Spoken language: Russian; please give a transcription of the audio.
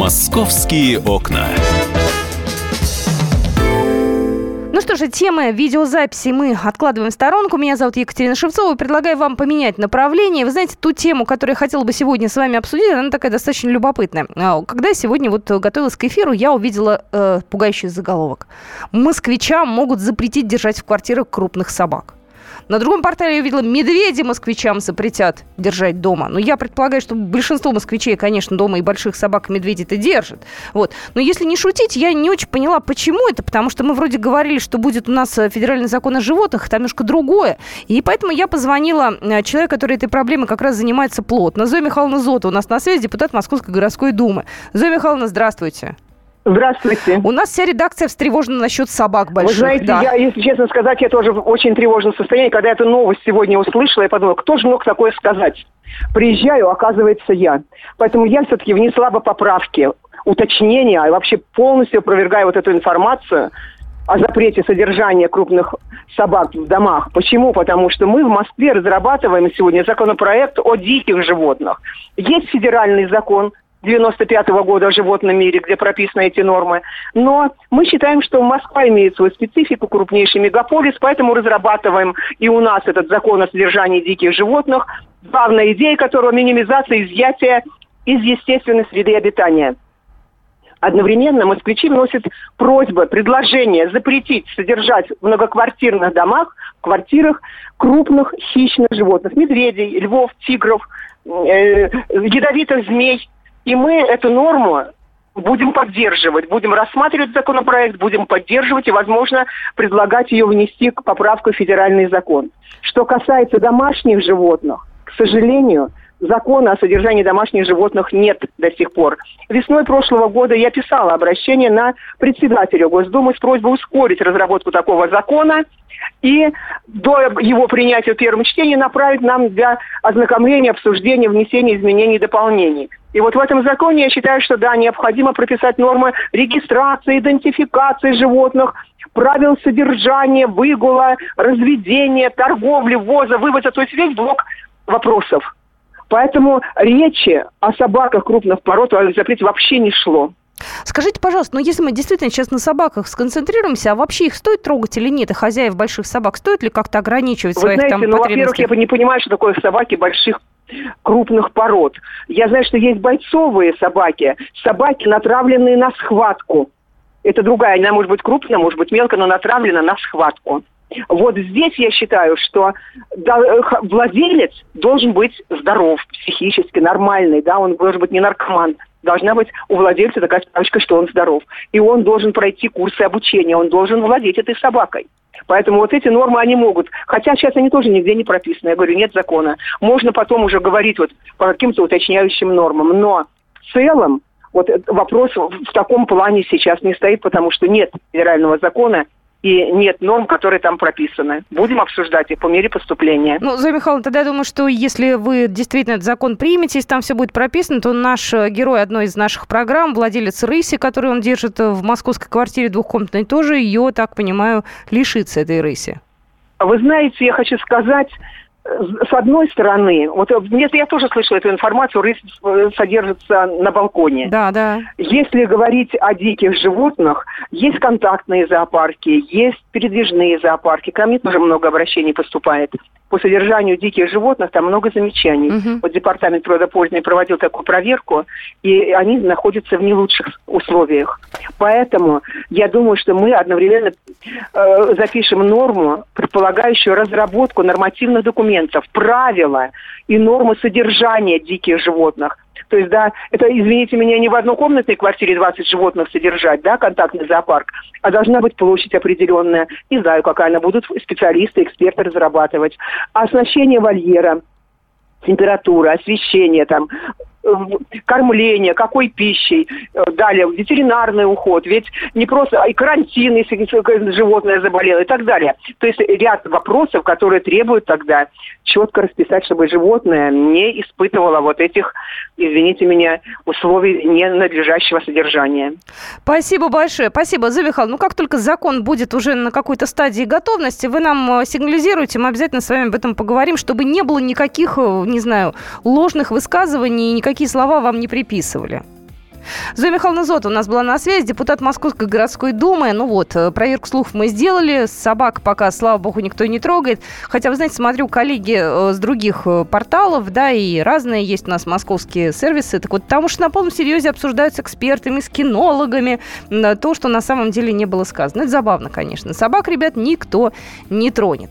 Московские окна. Ну что же, темы видеозаписи мы откладываем в сторонку. Меня зовут Екатерина Шевцова. Предлагаю вам поменять направление. Вы знаете, ту тему, которую я хотела бы сегодня с вами обсудить, она такая достаточно любопытная. А, когда сегодня вот готовилась к эфиру, я увидела э, пугающий заголовок. Москвичам могут запретить держать в квартирах крупных собак. На другом портале я увидела, медведи москвичам запретят держать дома. Но я предполагаю, что большинство москвичей, конечно, дома и больших собак и медведей-то держат. Вот. Но если не шутить, я не очень поняла, почему это, потому что мы вроде говорили, что будет у нас э, федеральный закон о животных, там немножко другое. И поэтому я позвонила э, человеку, который этой проблемой как раз занимается плотно. Зоя Михайловна Зота у нас на связи, депутат Московской городской думы. Зоя Михайловна, здравствуйте. Здравствуйте. У нас вся редакция встревожена насчет собак больших. Вы знаете, да. я, если честно сказать, я тоже в очень тревожном состоянии. Когда эту новость сегодня услышала, я подумала, кто же мог такое сказать? Приезжаю, оказывается, я. Поэтому я все-таки внесла бы поправки, уточнения, и вообще полностью опровергаю вот эту информацию о запрете содержания крупных собак в домах. Почему? Потому что мы в Москве разрабатываем сегодня законопроект о диких животных. Есть федеральный закон, 95 -го года о животном мире, где прописаны эти нормы. Но мы считаем, что Москва имеет свою специфику, крупнейший мегаполис, поэтому разрабатываем и у нас этот закон о содержании диких животных. Главная идея которого – минимизация изъятия из естественной среды обитания. Одновременно москвичи вносят просьбы, предложения запретить содержать в многоквартирных домах, квартирах крупных хищных животных. Медведей, львов, тигров, э, ядовитых змей – и мы эту норму будем поддерживать, будем рассматривать законопроект, будем поддерживать и, возможно, предлагать ее внести к поправку в федеральный закон. Что касается домашних животных, к сожалению, закона о содержании домашних животных нет до сих пор. Весной прошлого года я писала обращение на председателя Госдумы с просьбой ускорить разработку такого закона и до его принятия в первом чтении направить нам для ознакомления, обсуждения, внесения изменений и дополнений. И вот в этом законе я считаю, что да, необходимо прописать нормы регистрации, идентификации животных, правил содержания, выгула, разведения, торговли, ввоза, вывоза, то есть весь блок вопросов. Поэтому речи о собаках крупных пород запрете вообще не шло. Скажите, пожалуйста, ну если мы действительно сейчас на собаках сконцентрируемся, а вообще их стоит трогать или нет, и хозяев больших собак, стоит ли как-то ограничивать Вы своих знаете, там ну, потребностей? во-первых, я не понимаю, что такое собаки больших крупных пород. Я знаю, что есть бойцовые собаки, собаки, натравленные на схватку. Это другая, она может быть крупная, может быть мелкая, но натравлена на схватку. Вот здесь я считаю, что владелец должен быть здоров, психически нормальный, да, он должен быть не наркоман, должна быть у владельца такая справочка, что он здоров. И он должен пройти курсы обучения, он должен владеть этой собакой. Поэтому вот эти нормы они могут. Хотя сейчас они тоже нигде не прописаны. Я говорю, нет закона. Можно потом уже говорить вот по каким-то уточняющим нормам. Но в целом вот вопрос в таком плане сейчас не стоит, потому что нет федерального закона, и нет норм, которые там прописаны. Будем обсуждать их по мере поступления. Ну, Зоя Михайловна, тогда я думаю, что если вы действительно этот закон примете, если там все будет прописано, то наш э, герой одной из наших программ, владелец рыси, который он держит в московской квартире двухкомнатной, тоже ее, так понимаю, лишится этой рыси. Вы знаете, я хочу сказать, с одной стороны, вот нет, я тоже слышала эту информацию, рысь э, содержится на балконе. Да, да. Если говорить о диких животных, есть контактные зоопарки, есть передвижные зоопарки. Ко мне тоже много обращений поступает по содержанию диких животных там много замечаний. Угу. Вот департамент природопользования проводил такую проверку, и они находятся в не лучших условиях. Поэтому я думаю, что мы одновременно э, запишем норму, предполагающую разработку нормативных документов, правила и нормы содержания диких животных – то есть, да, это, извините меня, не в однокомнатной квартире 20 животных содержать, да, контактный зоопарк, а должна быть площадь определенная. Не знаю, какая она, будут специалисты, эксперты разрабатывать. Оснащение вольера, температура, освещение, там, кормление, какой пищей, э, далее ветеринарный уход, ведь не просто и карантин, если животное заболело и так далее. То есть ряд вопросов, которые требуют тогда четко расписать, чтобы животное не испытывало вот этих, извините меня, условий ненадлежащего содержания. Спасибо большое. Спасибо, Михайловна. Ну, как только закон будет уже на какой-то стадии готовности, вы нам э, сигнализируете, мы обязательно с вами об этом поговорим, чтобы не было никаких, э, не знаю, ложных высказываний, никаких какие слова вам не приписывали? Зоя Михайловна Зота у нас была на связи, депутат Московской городской думы. Ну вот, э, проверку слухов мы сделали. Собак пока, слава богу, никто не трогает. Хотя, вы знаете, смотрю, коллеги э, с других э, порталов, да, и разные есть у нас московские сервисы. Так вот, там уж на полном серьезе обсуждают с экспертами, с кинологами то, что на самом деле не было сказано. Это забавно, конечно. Собак, ребят, никто не тронет.